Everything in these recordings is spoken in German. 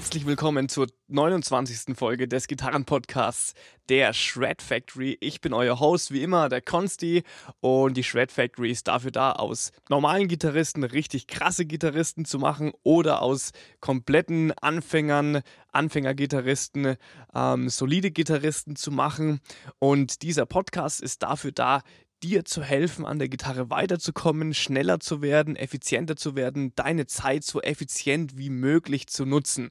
Herzlich willkommen zur 29. Folge des Gitarrenpodcasts der Shred Factory. Ich bin euer Host, wie immer, der Consti. Und die Shred Factory ist dafür da, aus normalen Gitarristen richtig krasse Gitarristen zu machen oder aus kompletten Anfängern, Anfängergitarristen, ähm, solide Gitarristen zu machen. Und dieser Podcast ist dafür da, dir zu helfen, an der Gitarre weiterzukommen, schneller zu werden, effizienter zu werden, deine Zeit so effizient wie möglich zu nutzen.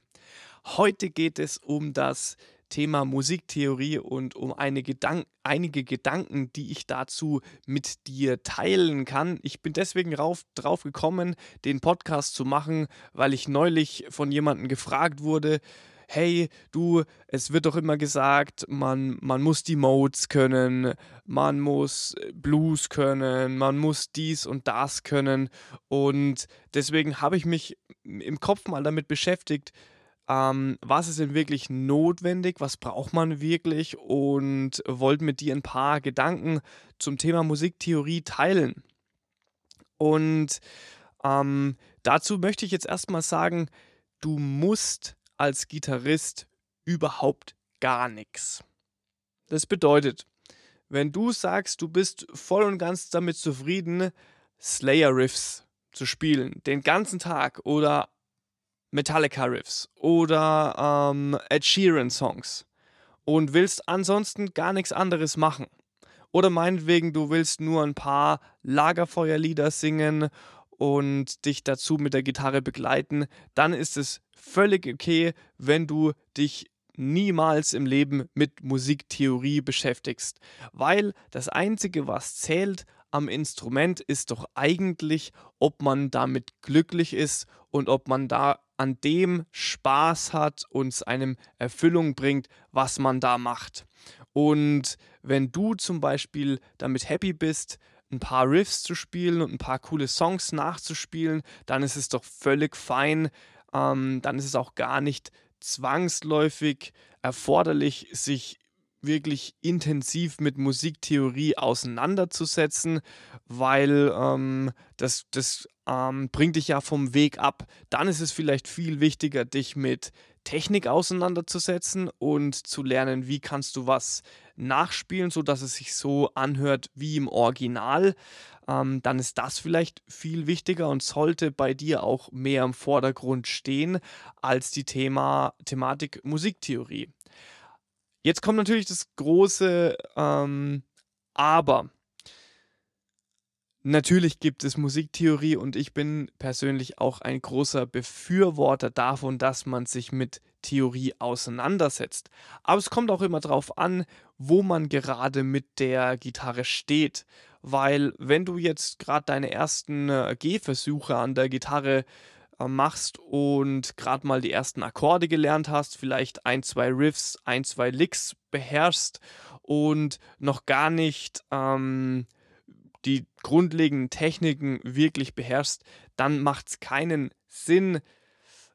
Heute geht es um das Thema Musiktheorie und um Gedank einige Gedanken, die ich dazu mit dir teilen kann. Ich bin deswegen rauf, drauf gekommen, den Podcast zu machen, weil ich neulich von jemandem gefragt wurde, hey, du, es wird doch immer gesagt, man, man muss die Modes können, man muss Blues können, man muss dies und das können. Und deswegen habe ich mich im Kopf mal damit beschäftigt, ähm, was ist denn wirklich notwendig, was braucht man wirklich und wollte mit dir ein paar Gedanken zum Thema Musiktheorie teilen. Und ähm, dazu möchte ich jetzt erstmal sagen, du musst als Gitarrist überhaupt gar nichts. Das bedeutet, wenn du sagst, du bist voll und ganz damit zufrieden, Slayer-Riffs zu spielen, den ganzen Tag oder Metallica-Riffs oder ähm, Ed Sheeran-Songs und willst ansonsten gar nichts anderes machen. Oder meinetwegen, du willst nur ein paar Lagerfeuerlieder singen und dich dazu mit der Gitarre begleiten, dann ist es völlig okay, wenn du dich niemals im Leben mit Musiktheorie beschäftigst, weil das Einzige, was zählt am Instrument, ist doch eigentlich, ob man damit glücklich ist und ob man da an dem Spaß hat und es einem Erfüllung bringt, was man da macht. Und wenn du zum Beispiel damit happy bist, ein paar Riffs zu spielen und ein paar coole Songs nachzuspielen, dann ist es doch völlig fein, ähm, dann ist es auch gar nicht zwangsläufig erforderlich, sich wirklich intensiv mit Musiktheorie auseinanderzusetzen, weil ähm, das, das ähm, bringt dich ja vom Weg ab. Dann ist es vielleicht viel wichtiger, dich mit Technik auseinanderzusetzen und zu lernen, wie kannst du was nachspielen, sodass es sich so anhört wie im Original ähm, dann ist das vielleicht viel wichtiger und sollte bei dir auch mehr im Vordergrund stehen als die Thema, Thematik Musiktheorie. Jetzt kommt natürlich das große ähm, Aber. Natürlich gibt es Musiktheorie und ich bin persönlich auch ein großer Befürworter davon, dass man sich mit Theorie auseinandersetzt. Aber es kommt auch immer darauf an, wo man gerade mit der Gitarre steht weil wenn du jetzt gerade deine ersten äh, Gehversuche an der Gitarre äh, machst und gerade mal die ersten Akkorde gelernt hast, vielleicht ein, zwei Riffs, ein, zwei Licks beherrschst und noch gar nicht ähm, die grundlegenden Techniken wirklich beherrschst, dann macht es keinen Sinn,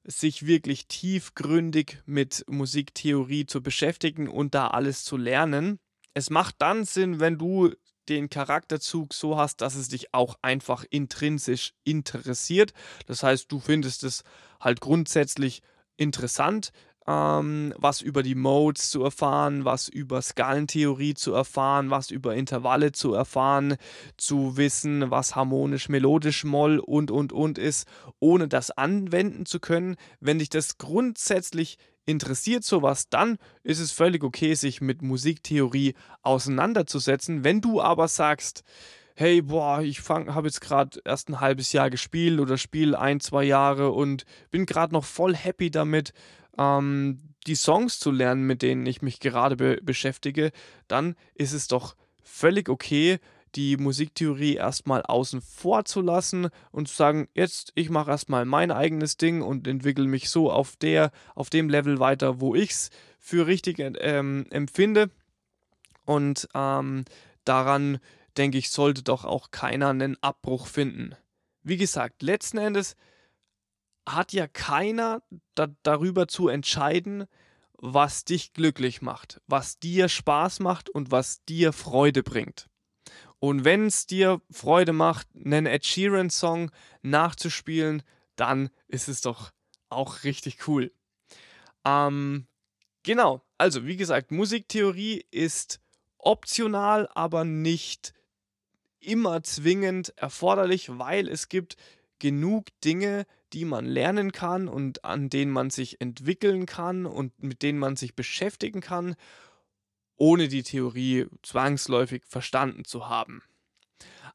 sich wirklich tiefgründig mit Musiktheorie zu beschäftigen und da alles zu lernen. Es macht dann Sinn, wenn du den Charakterzug so hast, dass es dich auch einfach intrinsisch interessiert. Das heißt, du findest es halt grundsätzlich interessant, ähm, was über die Modes zu erfahren, was über Skalentheorie zu erfahren, was über Intervalle zu erfahren, zu wissen, was harmonisch, melodisch, Moll und und und ist, ohne das anwenden zu können. Wenn dich das grundsätzlich interessiert sowas, dann ist es völlig okay, sich mit Musiktheorie auseinanderzusetzen. Wenn du aber sagst, hey, boah, ich habe jetzt gerade erst ein halbes Jahr gespielt oder spiele ein, zwei Jahre und bin gerade noch voll happy damit, ähm, die Songs zu lernen, mit denen ich mich gerade be beschäftige, dann ist es doch völlig okay, die Musiktheorie erstmal außen vor zu lassen und zu sagen, jetzt ich mache erstmal mein eigenes Ding und entwickle mich so auf der, auf dem Level weiter, wo ich es für richtig ähm, empfinde. Und ähm, daran, denke ich, sollte doch auch keiner einen Abbruch finden. Wie gesagt, letzten Endes hat ja keiner da, darüber zu entscheiden, was dich glücklich macht, was dir Spaß macht und was dir Freude bringt. Und wenn es dir Freude macht, einen Ed Sheeran-Song nachzuspielen, dann ist es doch auch richtig cool. Ähm, genau, also wie gesagt, Musiktheorie ist optional, aber nicht immer zwingend erforderlich, weil es gibt genug Dinge, die man lernen kann und an denen man sich entwickeln kann und mit denen man sich beschäftigen kann, ohne die Theorie zwangsläufig verstanden zu haben.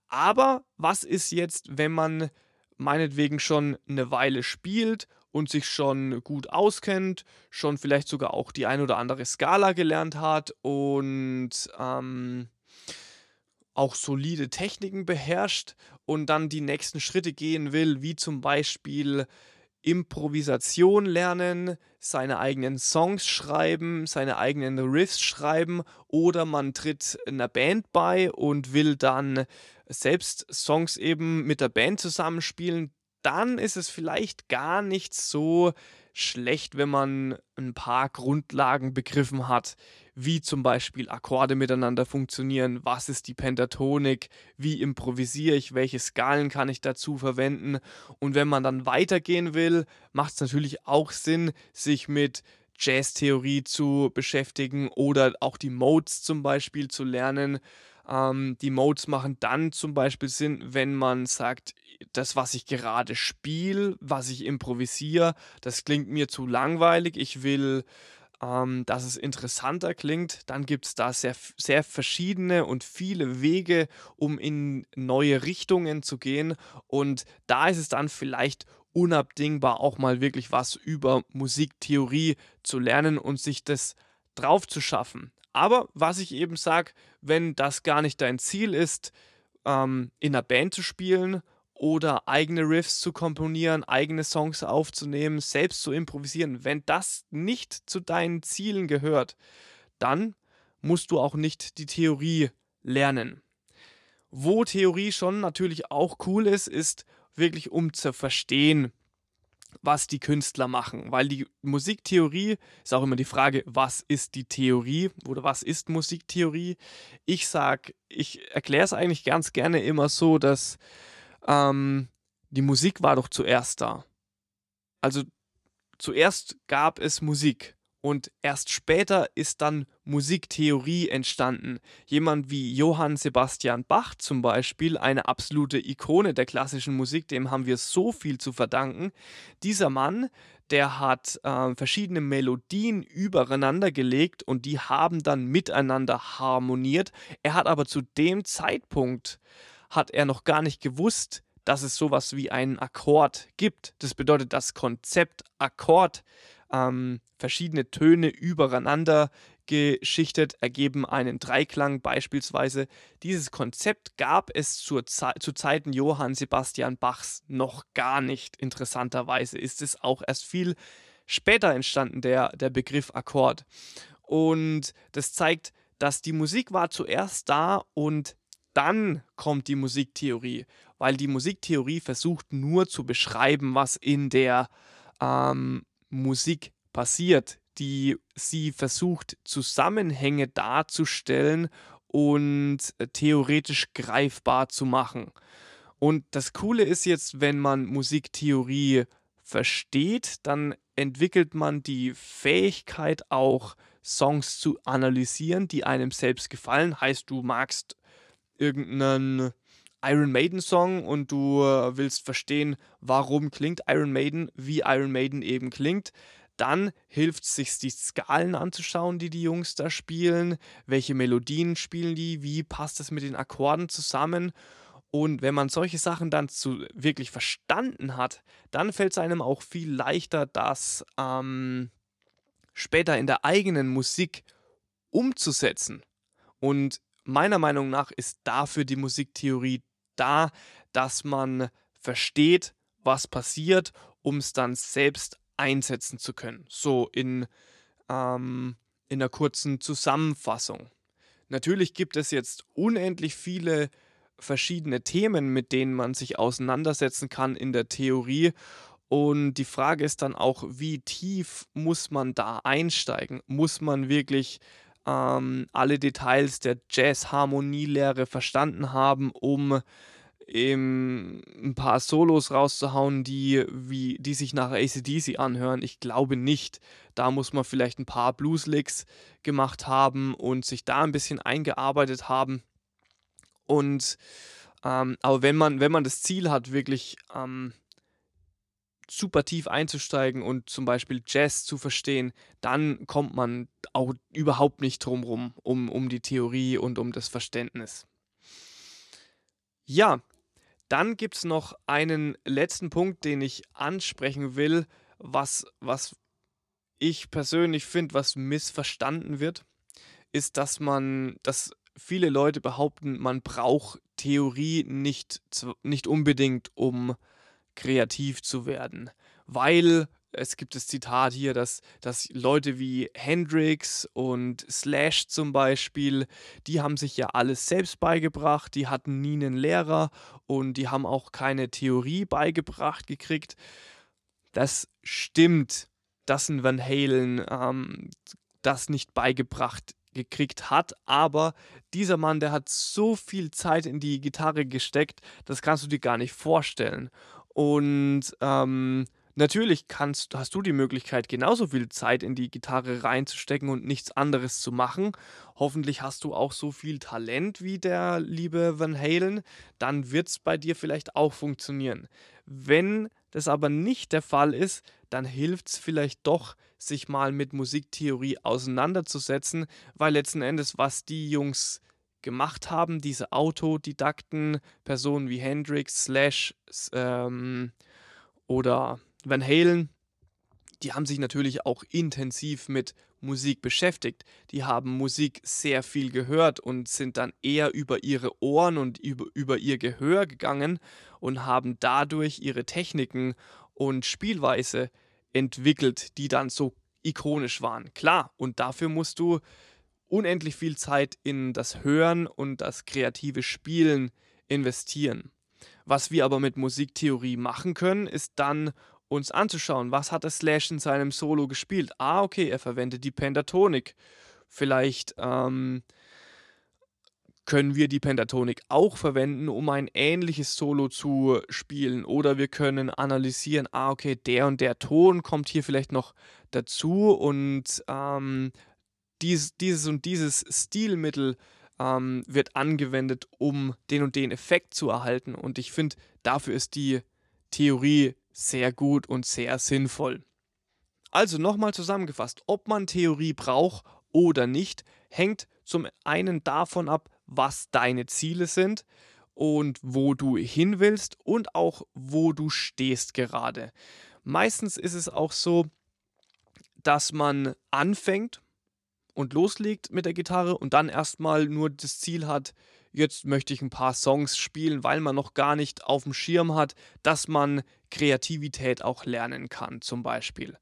Aber was ist jetzt, wenn man meinetwegen schon eine Weile spielt und sich schon gut auskennt, schon vielleicht sogar auch die ein oder andere Skala gelernt hat und ähm, auch solide Techniken beherrscht und dann die nächsten Schritte gehen will, wie zum Beispiel Improvisation lernen, seine eigenen Songs schreiben, seine eigenen Riffs schreiben oder man tritt einer Band bei und will dann selbst Songs eben mit der Band zusammenspielen, dann ist es vielleicht gar nicht so schlecht, wenn man ein paar Grundlagen begriffen hat, wie zum Beispiel Akkorde miteinander funktionieren, was ist die Pentatonik, wie improvisiere ich, welche Skalen kann ich dazu verwenden. Und wenn man dann weitergehen will, macht es natürlich auch Sinn, sich mit Jazztheorie zu beschäftigen oder auch die Modes zum Beispiel zu lernen. Ähm, die Modes machen dann zum Beispiel Sinn, wenn man sagt, das, was ich gerade spiele, was ich improvisiere, das klingt mir zu langweilig. Ich will, ähm, dass es interessanter klingt. Dann gibt es da sehr, sehr verschiedene und viele Wege, um in neue Richtungen zu gehen. Und da ist es dann vielleicht unabdingbar, auch mal wirklich was über Musiktheorie zu lernen und sich das drauf zu schaffen. Aber was ich eben sage, wenn das gar nicht dein Ziel ist, ähm, in einer Band zu spielen oder eigene Riffs zu komponieren, eigene Songs aufzunehmen, selbst zu improvisieren, wenn das nicht zu deinen Zielen gehört, dann musst du auch nicht die Theorie lernen. Wo Theorie schon natürlich auch cool ist, ist wirklich um zu verstehen, was die Künstler machen, weil die Musiktheorie ist auch immer die Frage, was ist die Theorie oder was ist Musiktheorie? Ich sage, ich erkläre es eigentlich ganz gerne immer so, dass ähm, die Musik war doch zuerst da. Also zuerst gab es Musik und erst später ist dann Musiktheorie entstanden. Jemand wie Johann Sebastian Bach zum Beispiel, eine absolute Ikone der klassischen Musik, dem haben wir so viel zu verdanken. Dieser Mann, der hat äh, verschiedene Melodien übereinander gelegt und die haben dann miteinander harmoniert. Er hat aber zu dem Zeitpunkt, hat er noch gar nicht gewusst, dass es sowas wie einen Akkord gibt. Das bedeutet, das Konzept Akkord ähm, verschiedene Töne übereinander geschichtet ergeben einen Dreiklang beispielsweise. Dieses Konzept gab es zur Ze zu Zeiten Johann Sebastian Bachs noch gar nicht. Interessanterweise ist es auch erst viel später entstanden, der, der Begriff Akkord. Und das zeigt, dass die Musik war zuerst da und dann kommt die Musiktheorie, weil die Musiktheorie versucht nur zu beschreiben, was in der ähm, Musik passiert, die sie versucht, Zusammenhänge darzustellen und äh, theoretisch greifbar zu machen. Und das Coole ist jetzt, wenn man Musiktheorie versteht, dann entwickelt man die Fähigkeit auch Songs zu analysieren, die einem selbst gefallen. Heißt, du magst irgendeinen Iron Maiden Song und du äh, willst verstehen, warum klingt Iron Maiden, wie Iron Maiden eben klingt, dann hilft es sich, die Skalen anzuschauen, die die Jungs da spielen, welche Melodien spielen die, wie passt das mit den Akkorden zusammen. Und wenn man solche Sachen dann zu, wirklich verstanden hat, dann fällt es einem auch viel leichter, das ähm, später in der eigenen Musik umzusetzen. Und meiner Meinung nach ist dafür die Musiktheorie da, dass man versteht, was passiert, um es dann selbst einsetzen zu können. So in, ähm, in einer kurzen Zusammenfassung. Natürlich gibt es jetzt unendlich viele verschiedene Themen, mit denen man sich auseinandersetzen kann in der Theorie. Und die Frage ist dann auch, wie tief muss man da einsteigen? Muss man wirklich ähm, alle Details der Jazz-Harmonielehre verstanden haben, um ähm, ein paar Solos rauszuhauen, die, wie, die sich nach ACDC anhören. Ich glaube nicht. Da muss man vielleicht ein paar Blueslicks gemacht haben und sich da ein bisschen eingearbeitet haben. Und ähm, aber wenn man, wenn man das Ziel hat, wirklich ähm, super tief einzusteigen und zum Beispiel Jazz zu verstehen, dann kommt man auch überhaupt nicht drumrum, um, um die Theorie und um das Verständnis. Ja, dann gibt es noch einen letzten Punkt, den ich ansprechen will, was, was ich persönlich finde, was missverstanden wird, ist, dass man, dass viele Leute behaupten, man braucht Theorie nicht, nicht unbedingt, um kreativ zu werden, weil es gibt das Zitat hier, dass, dass Leute wie Hendrix und Slash zum Beispiel, die haben sich ja alles selbst beigebracht, die hatten nie einen Lehrer und die haben auch keine Theorie beigebracht gekriegt. Das stimmt, dass ein Van Halen ähm, das nicht beigebracht gekriegt hat, aber dieser Mann, der hat so viel Zeit in die Gitarre gesteckt, das kannst du dir gar nicht vorstellen. Und ähm, natürlich kannst, hast du die Möglichkeit, genauso viel Zeit in die Gitarre reinzustecken und nichts anderes zu machen. Hoffentlich hast du auch so viel Talent wie der liebe Van Halen. Dann wird es bei dir vielleicht auch funktionieren. Wenn das aber nicht der Fall ist, dann hilft es vielleicht doch, sich mal mit Musiktheorie auseinanderzusetzen, weil letzten Endes, was die Jungs gemacht haben, diese Autodidakten, Personen wie Hendrix, Slash ähm, oder Van Halen, die haben sich natürlich auch intensiv mit Musik beschäftigt. Die haben Musik sehr viel gehört und sind dann eher über ihre Ohren und über, über ihr Gehör gegangen und haben dadurch ihre Techniken und Spielweise entwickelt, die dann so ikonisch waren. Klar, und dafür musst du unendlich viel Zeit in das Hören und das kreative Spielen investieren. Was wir aber mit Musiktheorie machen können, ist dann uns anzuschauen, was hat der Slash in seinem Solo gespielt. Ah, okay, er verwendet die Pentatonik. Vielleicht ähm, können wir die Pentatonik auch verwenden, um ein ähnliches Solo zu spielen. Oder wir können analysieren, ah, okay, der und der Ton kommt hier vielleicht noch dazu und ähm, dies, dieses und dieses Stilmittel ähm, wird angewendet, um den und den Effekt zu erhalten. Und ich finde, dafür ist die Theorie sehr gut und sehr sinnvoll. Also nochmal zusammengefasst, ob man Theorie braucht oder nicht, hängt zum einen davon ab, was deine Ziele sind und wo du hin willst und auch wo du stehst gerade. Meistens ist es auch so, dass man anfängt und loslegt mit der Gitarre und dann erstmal nur das Ziel hat, jetzt möchte ich ein paar Songs spielen, weil man noch gar nicht auf dem Schirm hat, dass man Kreativität auch lernen kann, zum Beispiel.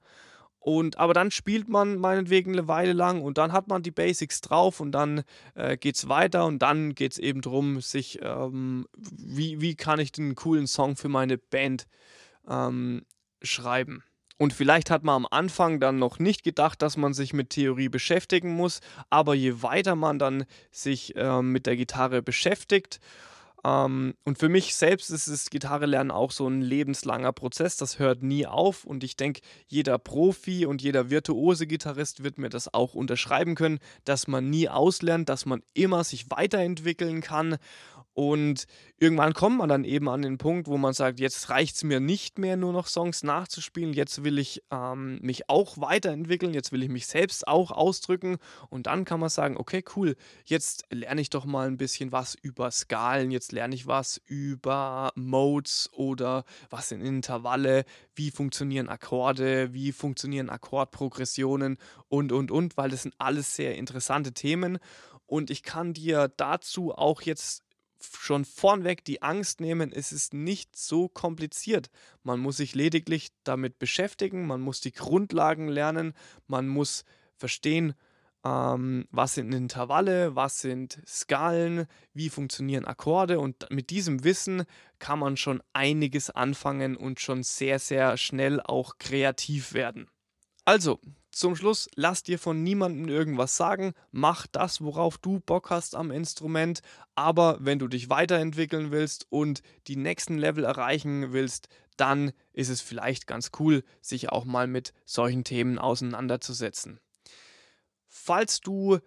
Und aber dann spielt man meinetwegen eine Weile lang und dann hat man die Basics drauf und dann äh, geht es weiter und dann geht es eben darum, sich, ähm, wie, wie kann ich den coolen Song für meine Band ähm, schreiben. Und vielleicht hat man am Anfang dann noch nicht gedacht, dass man sich mit Theorie beschäftigen muss, aber je weiter man dann sich äh, mit der Gitarre beschäftigt, ähm, und für mich selbst ist das Gitarre-Lernen auch so ein lebenslanger Prozess, das hört nie auf. Und ich denke, jeder Profi und jeder virtuose Gitarrist wird mir das auch unterschreiben können, dass man nie auslernt, dass man immer sich weiterentwickeln kann und irgendwann kommt man dann eben an den Punkt, wo man sagt, jetzt reicht es mir nicht mehr, nur noch Songs nachzuspielen, jetzt will ich ähm, mich auch weiterentwickeln, jetzt will ich mich selbst auch ausdrücken. Und dann kann man sagen, okay, cool, jetzt lerne ich doch mal ein bisschen was über Skalen, jetzt lerne ich was über Modes oder was sind Intervalle, wie funktionieren Akkorde, wie funktionieren Akkordprogressionen? Und, und, und, weil das sind alles sehr interessante Themen. Und ich kann dir dazu auch jetzt schon vornweg die Angst nehmen, es ist nicht so kompliziert. Man muss sich lediglich damit beschäftigen, man muss die Grundlagen lernen, man muss verstehen, ähm, was sind Intervalle, was sind Skalen, wie funktionieren Akkorde und mit diesem Wissen kann man schon einiges anfangen und schon sehr, sehr schnell auch kreativ werden. Also, zum Schluss, lass dir von niemandem irgendwas sagen, mach das, worauf du Bock hast am Instrument, aber wenn du dich weiterentwickeln willst und die nächsten Level erreichen willst, dann ist es vielleicht ganz cool, sich auch mal mit solchen Themen auseinanderzusetzen. Falls du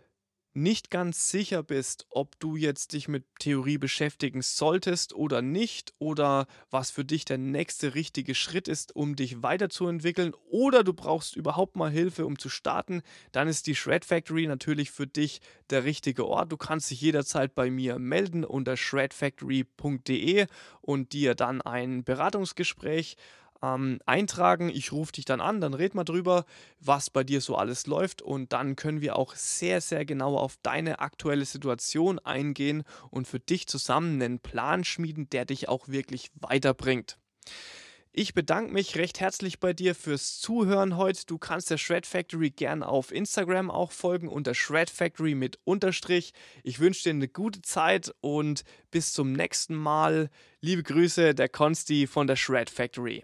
nicht ganz sicher bist, ob du jetzt dich mit Theorie beschäftigen solltest oder nicht oder was für dich der nächste richtige Schritt ist, um dich weiterzuentwickeln oder du brauchst überhaupt mal Hilfe, um zu starten, dann ist die Shred Factory natürlich für dich der richtige Ort. Du kannst dich jederzeit bei mir melden unter shredfactory.de und dir dann ein Beratungsgespräch ähm, eintragen. Ich rufe dich dann an, dann red mal drüber, was bei dir so alles läuft und dann können wir auch sehr, sehr genau auf deine aktuelle Situation eingehen und für dich zusammen einen Plan schmieden, der dich auch wirklich weiterbringt. Ich bedanke mich recht herzlich bei dir fürs Zuhören heute. Du kannst der Shred Factory gern auf Instagram auch folgen unter Shred Factory mit Unterstrich. Ich wünsche dir eine gute Zeit und bis zum nächsten Mal. Liebe Grüße, der Konsti von der Shred Factory.